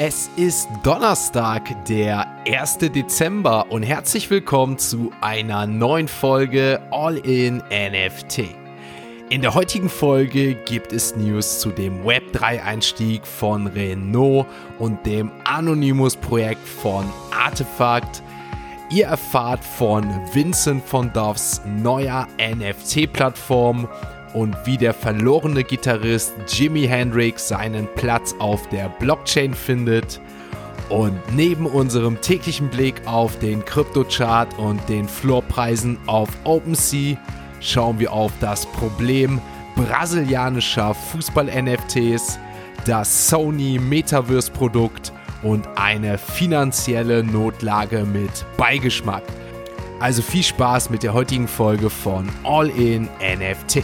Es ist Donnerstag, der 1. Dezember und herzlich willkommen zu einer neuen Folge All in NFT. In der heutigen Folge gibt es News zu dem Web3-Einstieg von Renault und dem Anonymous-Projekt von Artefakt. Ihr erfahrt von Vincent von Doffs neuer NFT-Plattform und wie der verlorene Gitarrist Jimi Hendrix seinen Platz auf der Blockchain findet. Und neben unserem täglichen Blick auf den Kryptochart und den Floorpreisen auf OpenSea schauen wir auf das Problem brasilianischer Fußball-NFTs, das Sony Metaverse-Produkt und eine finanzielle Notlage mit Beigeschmack. Also viel Spaß mit der heutigen Folge von All in NFT.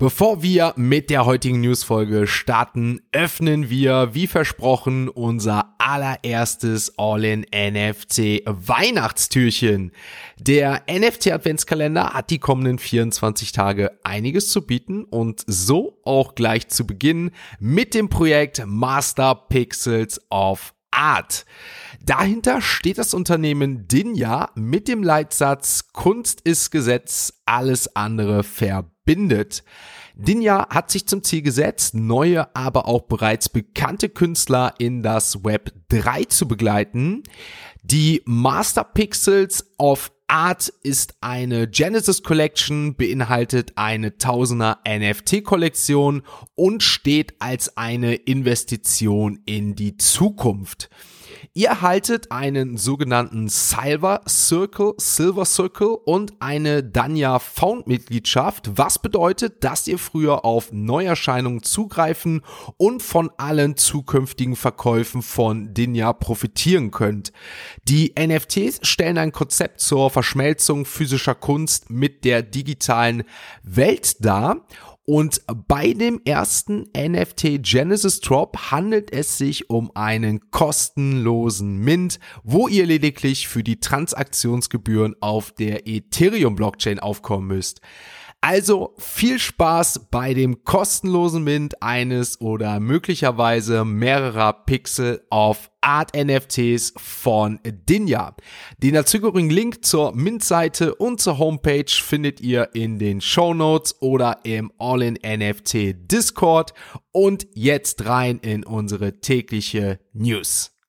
Bevor wir mit der heutigen Newsfolge starten, öffnen wir, wie versprochen, unser allererstes All-in-NFC Weihnachtstürchen. Der NFT Adventskalender hat die kommenden 24 Tage einiges zu bieten und so auch gleich zu Beginn mit dem Projekt Master Pixels of Art. Dahinter steht das Unternehmen Dinja mit dem Leitsatz Kunst ist Gesetz, alles andere verbindet. Dinja hat sich zum Ziel gesetzt, neue, aber auch bereits bekannte Künstler in das Web 3 zu begleiten. Die Master Pixels of Art ist eine Genesis Collection, beinhaltet eine Tausender NFT Kollektion und steht als eine Investition in die Zukunft. Ihr erhaltet einen sogenannten Silver Circle, Silver Circle und eine Danya Found Mitgliedschaft, was bedeutet, dass ihr früher auf Neuerscheinungen zugreifen und von allen zukünftigen Verkäufen von Danya profitieren könnt. Die NFTs stellen ein Konzept zur Verschmelzung physischer Kunst mit der digitalen Welt dar und bei dem ersten NFT Genesis Drop handelt es sich um einen kostenlosen Mint, wo ihr lediglich für die Transaktionsgebühren auf der Ethereum Blockchain aufkommen müsst. Also viel Spaß bei dem kostenlosen Mint eines oder möglicherweise mehrerer Pixel auf Art NFTs von Dinja. Den dazugehörigen Link zur Mint-Seite und zur Homepage findet ihr in den Show Notes oder im All-in NFT Discord. Und jetzt rein in unsere tägliche News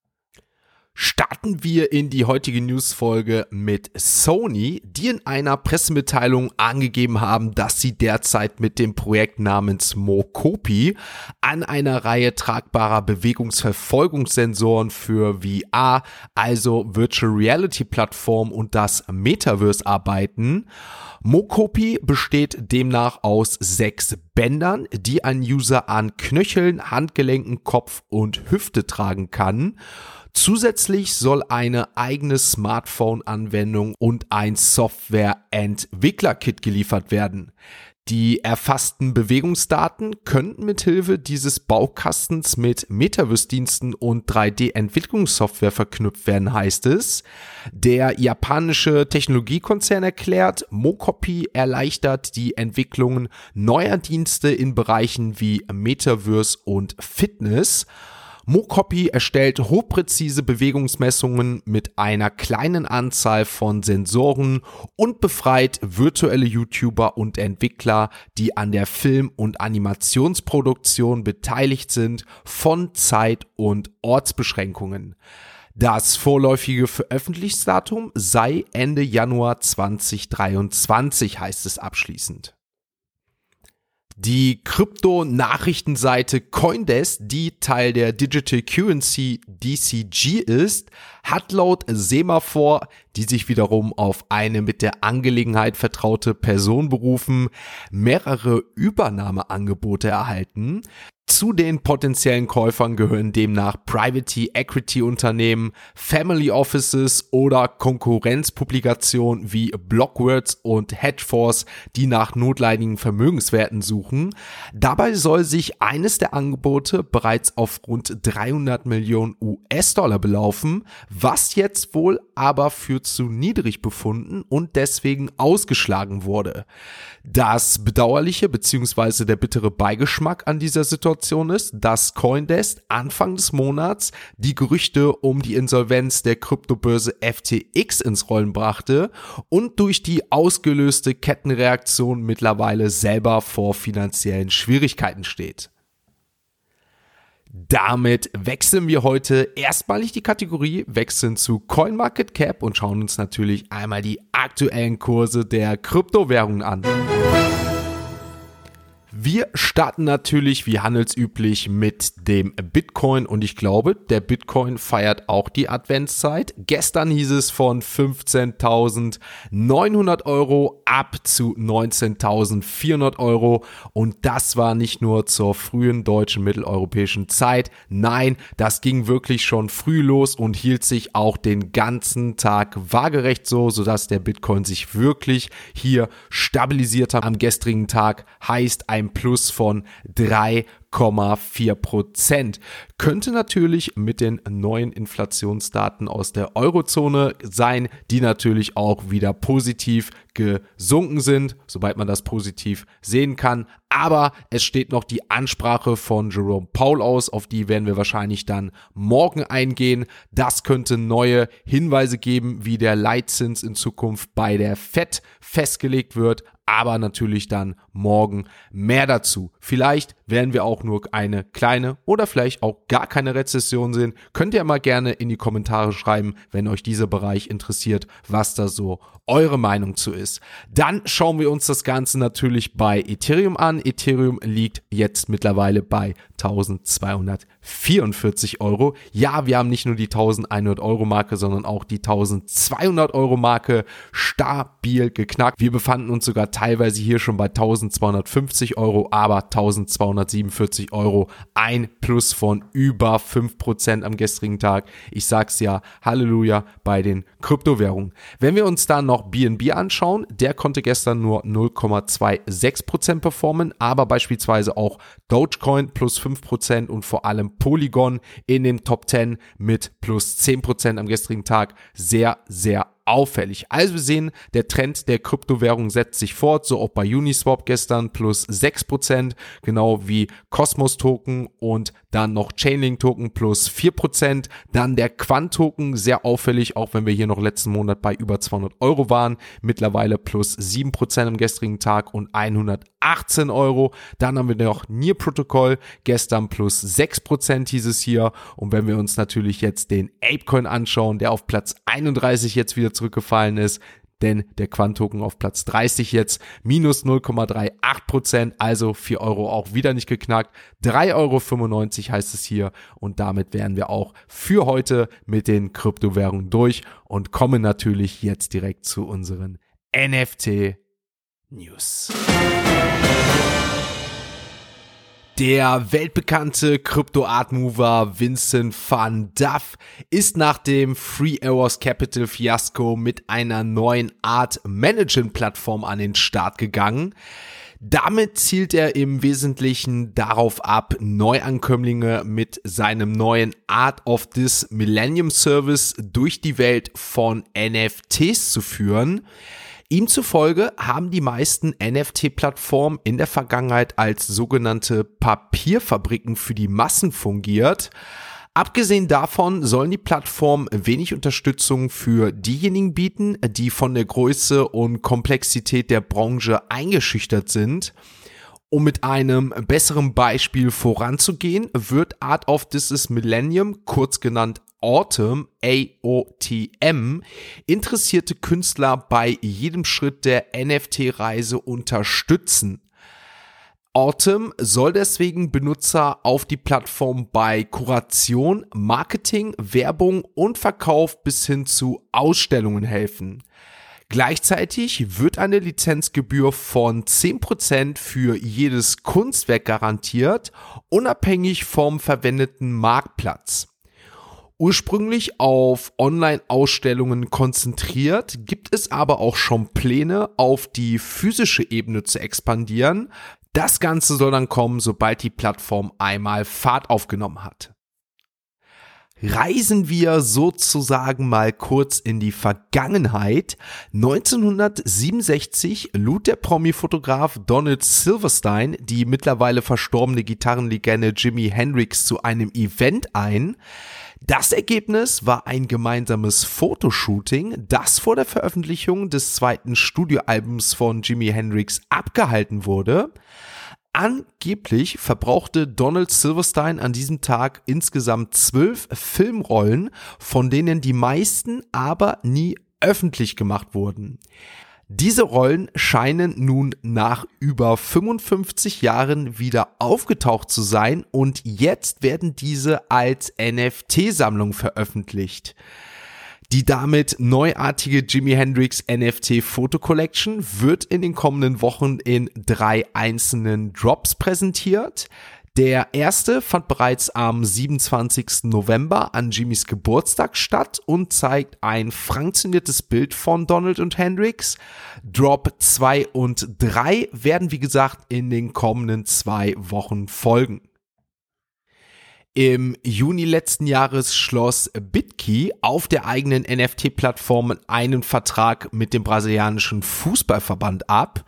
starten wir in die heutige Newsfolge mit Sony, die in einer Pressemitteilung angegeben haben, dass sie derzeit mit dem Projekt namens Mokopi an einer Reihe tragbarer Bewegungsverfolgungssensoren für VR, also Virtual Reality Plattform und das Metaverse arbeiten. Mokopi besteht demnach aus sechs Bändern, die ein User an Knöcheln, Handgelenken, Kopf und Hüfte tragen kann. Zusätzlich soll eine eigene Smartphone-Anwendung und ein Software-Entwickler-Kit geliefert werden. Die erfassten Bewegungsdaten könnten mithilfe dieses Baukastens mit Metaverse-Diensten und 3D-Entwicklungssoftware verknüpft werden, heißt es. Der japanische Technologiekonzern erklärt, Mokopi erleichtert die Entwicklung neuer Dienste in Bereichen wie Metaverse und Fitness. Mokopi erstellt hochpräzise Bewegungsmessungen mit einer kleinen Anzahl von Sensoren und befreit virtuelle YouTuber und Entwickler, die an der Film- und Animationsproduktion beteiligt sind, von Zeit- und Ortsbeschränkungen. Das vorläufige Veröffentlichungsdatum sei Ende Januar 2023, heißt es abschließend. Die Krypto-Nachrichtenseite Coindesk, die Teil der Digital Currency DCG ist, hat laut Semaphore, die sich wiederum auf eine mit der Angelegenheit vertraute Person berufen, mehrere Übernahmeangebote erhalten. Zu den potenziellen Käufern gehören demnach Private Equity Unternehmen, Family Offices oder Konkurrenzpublikationen wie Blockwords und Hedgeforce, die nach notleidenden Vermögenswerten suchen. Dabei soll sich eines der Angebote bereits auf rund 300 Millionen US-Dollar belaufen, was jetzt wohl aber für zu niedrig befunden und deswegen ausgeschlagen wurde. Das bedauerliche bzw. der bittere Beigeschmack an dieser Situation Information ist, dass Coindesk Anfang des Monats die Gerüchte um die Insolvenz der Kryptobörse FTX ins Rollen brachte und durch die ausgelöste Kettenreaktion mittlerweile selber vor finanziellen Schwierigkeiten steht. Damit wechseln wir heute erstmalig die Kategorie, wechseln zu CoinMarketCap und schauen uns natürlich einmal die aktuellen Kurse der Kryptowährungen an. Wir starten natürlich wie handelsüblich mit dem Bitcoin und ich glaube, der Bitcoin feiert auch die Adventszeit. Gestern hieß es von 15.900 Euro ab zu 19.400 Euro und das war nicht nur zur frühen deutschen mitteleuropäischen Zeit. Nein, das ging wirklich schon früh los und hielt sich auch den ganzen Tag waagerecht so, sodass der Bitcoin sich wirklich hier stabilisiert hat am gestrigen Tag. Heißt ein ein Plus von 3,4 Prozent. Könnte natürlich mit den neuen Inflationsdaten aus der Eurozone sein, die natürlich auch wieder positiv gesunken sind, sobald man das positiv sehen kann. Aber es steht noch die Ansprache von Jerome Paul aus, auf die werden wir wahrscheinlich dann morgen eingehen. Das könnte neue Hinweise geben, wie der Leitzins in Zukunft bei der FED festgelegt wird aber natürlich dann morgen mehr dazu. Vielleicht werden wir auch nur eine kleine oder vielleicht auch gar keine Rezession sehen. Könnt ihr mal gerne in die Kommentare schreiben, wenn euch dieser Bereich interessiert, was da so eure Meinung zu ist. Dann schauen wir uns das Ganze natürlich bei Ethereum an. Ethereum liegt jetzt mittlerweile bei 1244 Euro. Ja, wir haben nicht nur die 1100 Euro Marke, sondern auch die 1200 Euro Marke stabil geknackt. Wir befanden uns sogar teilweise hier schon bei 1250 Euro, aber 1247 Euro. Ein Plus von über 5% am gestrigen Tag. Ich sag's ja, Halleluja bei den Kryptowährungen. Wenn wir uns dann noch BNB anschauen, der konnte gestern nur 0,26% performen, aber beispielsweise auch Dogecoin plus 5% und vor allem Polygon in den Top 10 mit plus 10% am gestrigen Tag. Sehr, sehr auffällig. Also wir sehen, der Trend der Kryptowährung setzt sich fort, so auch bei Uniswap gestern plus 6%, genau wie Cosmos Token und dann noch Chainlink Token plus 4%, dann der Quant Token, sehr auffällig, auch wenn wir hier noch letzten Monat bei über 200 Euro waren, mittlerweile plus 7% am gestrigen Tag und 118 Euro. Dann haben wir noch Near Protocol, gestern plus 6% hieß es hier. Und wenn wir uns natürlich jetzt den Apecoin anschauen, der auf Platz 31 jetzt wieder zurückgefallen ist, denn der Quant-Token auf Platz 30 jetzt minus 0,38 Prozent, also 4 Euro auch wieder nicht geknackt. 3,95 Euro heißt es hier und damit wären wir auch für heute mit den Kryptowährungen durch und kommen natürlich jetzt direkt zu unseren NFT News. Der weltbekannte Krypto-Art-Mover Vincent van Duff ist nach dem Free Hours Capital Fiasco mit einer neuen Art Management-Plattform an den Start gegangen. Damit zielt er im Wesentlichen darauf ab, Neuankömmlinge mit seinem neuen Art of This Millennium Service durch die Welt von NFTs zu führen. Ihm zufolge haben die meisten NFT-Plattformen in der Vergangenheit als sogenannte Papierfabriken für die Massen fungiert. Abgesehen davon sollen die Plattformen wenig Unterstützung für diejenigen bieten, die von der Größe und Komplexität der Branche eingeschüchtert sind. Um mit einem besseren Beispiel voranzugehen, wird Art of This Millennium, kurz genannt Autumn, AOTM, interessierte Künstler bei jedem Schritt der NFT-Reise unterstützen. Autumn soll deswegen Benutzer auf die Plattform bei Kuration, Marketing, Werbung und Verkauf bis hin zu Ausstellungen helfen. Gleichzeitig wird eine Lizenzgebühr von 10% für jedes Kunstwerk garantiert, unabhängig vom verwendeten Marktplatz. Ursprünglich auf Online-Ausstellungen konzentriert, gibt es aber auch schon Pläne, auf die physische Ebene zu expandieren. Das Ganze soll dann kommen, sobald die Plattform einmal Fahrt aufgenommen hat. reisen wir sozusagen mal kurz in die Vergangenheit. 1967 lud der Promi-Fotograf Donald Silverstein die mittlerweile verstorbene Gitarrenlegende Jimi Hendrix zu einem Event ein. Das Ergebnis war ein gemeinsames Fotoshooting, das vor der Veröffentlichung des zweiten Studioalbums von Jimi Hendrix abgehalten wurde. Angeblich verbrauchte Donald Silverstein an diesem Tag insgesamt zwölf Filmrollen, von denen die meisten aber nie öffentlich gemacht wurden. Diese Rollen scheinen nun nach über 55 Jahren wieder aufgetaucht zu sein und jetzt werden diese als NFT-Sammlung veröffentlicht. Die damit neuartige Jimi Hendrix NFT Photo Collection wird in den kommenden Wochen in drei einzelnen Drops präsentiert. Der erste fand bereits am 27. November an Jimmys Geburtstag statt und zeigt ein franktioniertes Bild von Donald und Hendrix. Drop 2 und 3 werden wie gesagt in den kommenden zwei Wochen folgen. Im Juni letzten Jahres schloss BitKey auf der eigenen NFT-Plattform einen Vertrag mit dem brasilianischen Fußballverband ab.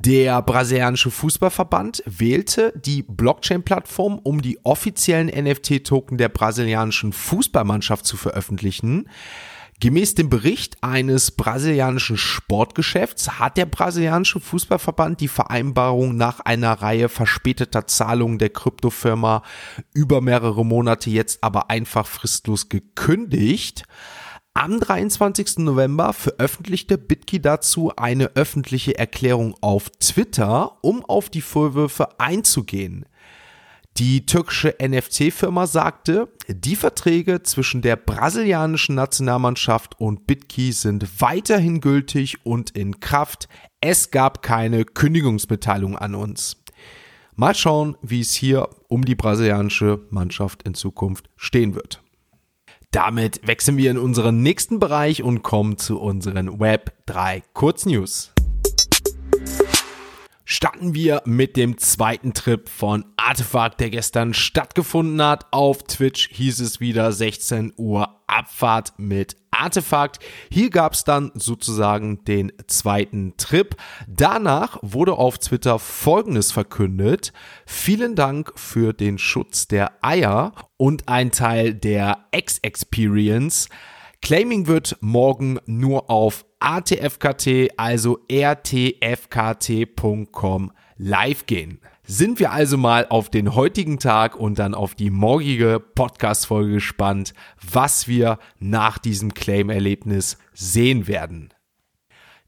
Der brasilianische Fußballverband wählte die Blockchain-Plattform, um die offiziellen NFT-Token der brasilianischen Fußballmannschaft zu veröffentlichen. Gemäß dem Bericht eines brasilianischen Sportgeschäfts hat der brasilianische Fußballverband die Vereinbarung nach einer Reihe verspäteter Zahlungen der Kryptofirma über mehrere Monate jetzt aber einfach fristlos gekündigt. Am 23. November veröffentlichte BitKey dazu eine öffentliche Erklärung auf Twitter, um auf die Vorwürfe einzugehen. Die türkische NFC-Firma sagte, die Verträge zwischen der brasilianischen Nationalmannschaft und BitKey sind weiterhin gültig und in Kraft. Es gab keine Kündigungsmitteilung an uns. Mal schauen, wie es hier um die brasilianische Mannschaft in Zukunft stehen wird. Damit wechseln wir in unseren nächsten Bereich und kommen zu unseren Web 3 Kurznews starten wir mit dem zweiten Trip von Artefakt, der gestern stattgefunden hat. Auf Twitch hieß es wieder 16 Uhr Abfahrt mit Artefakt. Hier gab es dann sozusagen den zweiten Trip. Danach wurde auf Twitter Folgendes verkündet. Vielen Dank für den Schutz der Eier und ein Teil der X-Experience. Claiming wird morgen nur auf ATFKT, also rtfkt.com live gehen. Sind wir also mal auf den heutigen Tag und dann auf die morgige Podcast-Folge gespannt, was wir nach diesem Claim-Erlebnis sehen werden.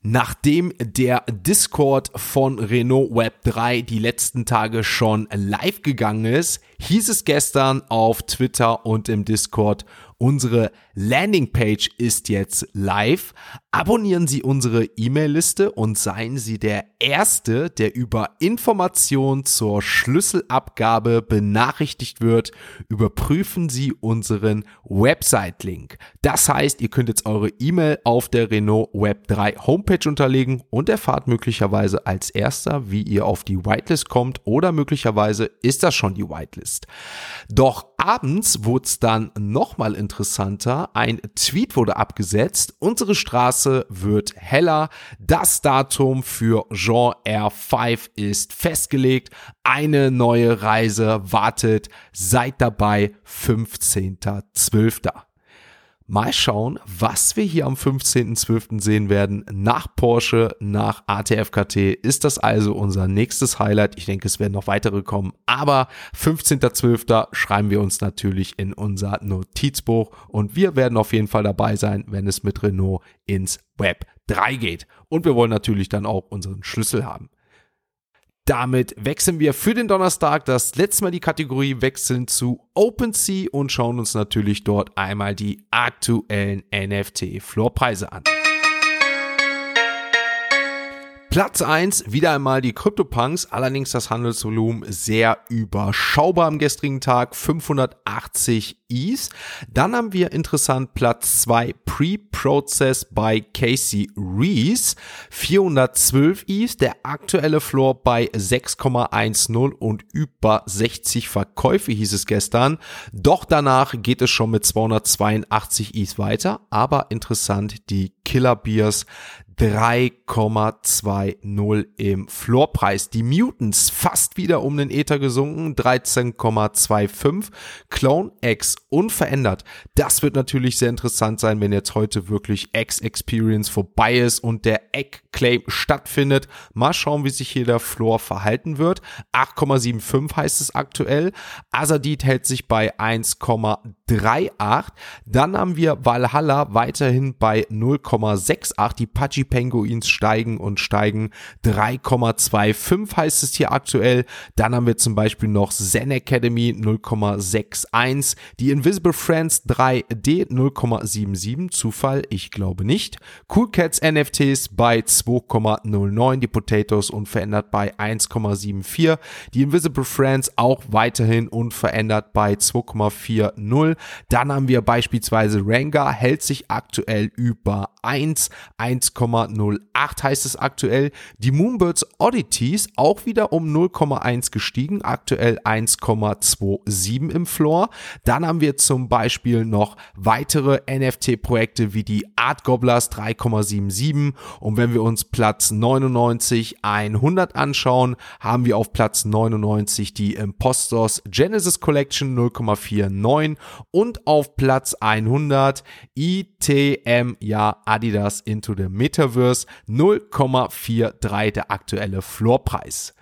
Nachdem der Discord von Renault Web 3 die letzten Tage schon live gegangen ist, hieß es gestern auf Twitter und im Discord, Unsere Landingpage ist jetzt live. Abonnieren Sie unsere E-Mail-Liste und seien Sie der Erste, der über Informationen zur Schlüsselabgabe benachrichtigt wird. Überprüfen Sie unseren Website-Link. Das heißt, ihr könnt jetzt eure E-Mail auf der Renault Web 3 Homepage unterlegen und erfahrt möglicherweise als Erster, wie ihr auf die Whitelist kommt oder möglicherweise ist das schon die Whitelist. Doch abends wurde es dann nochmal interessanter. Ein Tweet wurde abgesetzt. Unsere Straße wird heller. Das Datum für Jean R5 ist festgelegt. Eine neue Reise wartet. Seid dabei 15.12. Mal schauen, was wir hier am 15.12. sehen werden. Nach Porsche, nach ATFKT ist das also unser nächstes Highlight. Ich denke, es werden noch weitere kommen. Aber 15.12. schreiben wir uns natürlich in unser Notizbuch und wir werden auf jeden Fall dabei sein, wenn es mit Renault ins Web 3 geht. Und wir wollen natürlich dann auch unseren Schlüssel haben. Damit wechseln wir für den Donnerstag das letzte Mal die Kategorie wechseln zu OpenSea und schauen uns natürlich dort einmal die aktuellen NFT-Floorpreise an. Platz 1, wieder einmal die CryptoPunks, allerdings das Handelsvolumen sehr überschaubar am gestrigen Tag, 580 E's. Dann haben wir interessant Platz 2 Pre-Process bei Casey Reese, 412 E's, der aktuelle Floor bei 6,10 und über 60 Verkäufe hieß es gestern. Doch danach geht es schon mit 282 E's weiter, aber interessant, die Killer Beers 3,20 im Floorpreis. Die Mutants fast wieder um den Ether gesunken, 13,25. Clone X unverändert. Das wird natürlich sehr interessant sein, wenn jetzt heute wirklich X Experience vorbei ist und der Egg Claim stattfindet. Mal schauen, wie sich hier der Floor verhalten wird. 8,75 heißt es aktuell. Azadid hält sich bei 1,38. Dann haben wir Valhalla weiterhin bei 0,68. Die Pudgy Penguins steigen und steigen. 3,25 heißt es hier aktuell. Dann haben wir zum Beispiel noch Zen Academy 0,61. Die Invisible Friends 3D 0,77. Zufall? Ich glaube nicht. Cool Cats NFTs bei 2,09. Die Potatoes unverändert bei 1,74. Die Invisible Friends auch weiterhin unverändert bei 2,40. Dann haben wir beispielsweise Ranga hält sich aktuell über 1, 1,08 heißt es aktuell. Die Moonbirds Oddities auch wieder um 0,1 gestiegen, aktuell 1,27 im Floor. Dann haben wir zum Beispiel noch weitere NFT-Projekte wie die Art Gobblers 3,77 und wenn wir uns Platz 99 100 anschauen, haben wir auf Platz 99 die Impostors Genesis Collection 0,49 und auf Platz 100 ITM, ja, Adidas Into the Metaverse 0,43 der aktuelle Floorpreis.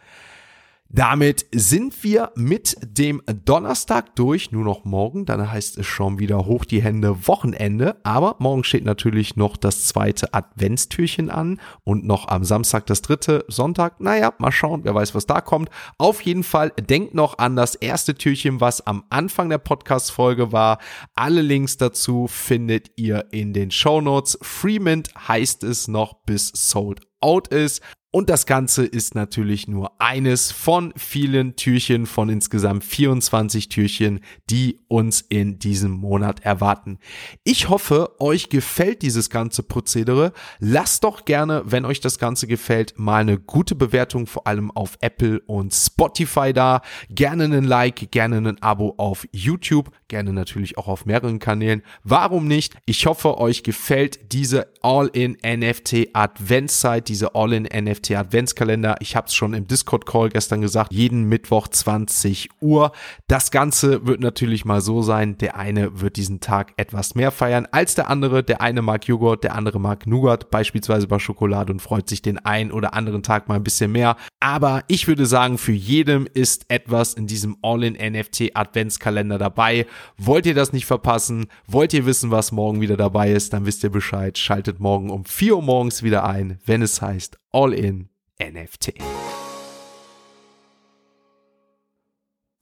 Damit sind wir mit dem Donnerstag durch. Nur noch morgen. Dann heißt es schon wieder hoch die Hände Wochenende. Aber morgen steht natürlich noch das zweite Adventstürchen an und noch am Samstag das dritte. Sonntag, naja, mal schauen. Wer weiß, was da kommt. Auf jeden Fall denkt noch an das erste Türchen, was am Anfang der Podcast-Folge war. Alle Links dazu findet ihr in den Show Notes. Freemint heißt es noch bis sold out ist. Und das Ganze ist natürlich nur eines von vielen Türchen, von insgesamt 24 Türchen, die uns in diesem Monat erwarten. Ich hoffe, euch gefällt dieses ganze Prozedere. Lasst doch gerne, wenn euch das Ganze gefällt, mal eine gute Bewertung, vor allem auf Apple und Spotify da. Gerne einen Like, gerne ein Abo auf YouTube, gerne natürlich auch auf mehreren Kanälen. Warum nicht? Ich hoffe, euch gefällt diese All-in NFT Adventszeit, diese All-in NFT NFT Adventskalender. Ich habe es schon im Discord Call gestern gesagt, jeden Mittwoch 20 Uhr. Das Ganze wird natürlich mal so sein, der eine wird diesen Tag etwas mehr feiern als der andere. Der eine mag Joghurt, der andere mag Nougat, beispielsweise bei Schokolade und freut sich den einen oder anderen Tag mal ein bisschen mehr. Aber ich würde sagen, für jedem ist etwas in diesem All-in-NFT Adventskalender dabei. Wollt ihr das nicht verpassen? Wollt ihr wissen, was morgen wieder dabei ist? Dann wisst ihr Bescheid. Schaltet morgen um 4 Uhr morgens wieder ein, wenn es heißt All-in NFT.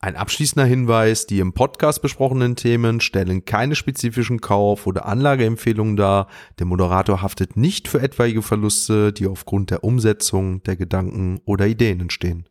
Ein abschließender Hinweis, die im Podcast besprochenen Themen stellen keine spezifischen Kauf- oder Anlageempfehlungen dar. Der Moderator haftet nicht für etwaige Verluste, die aufgrund der Umsetzung der Gedanken oder Ideen entstehen.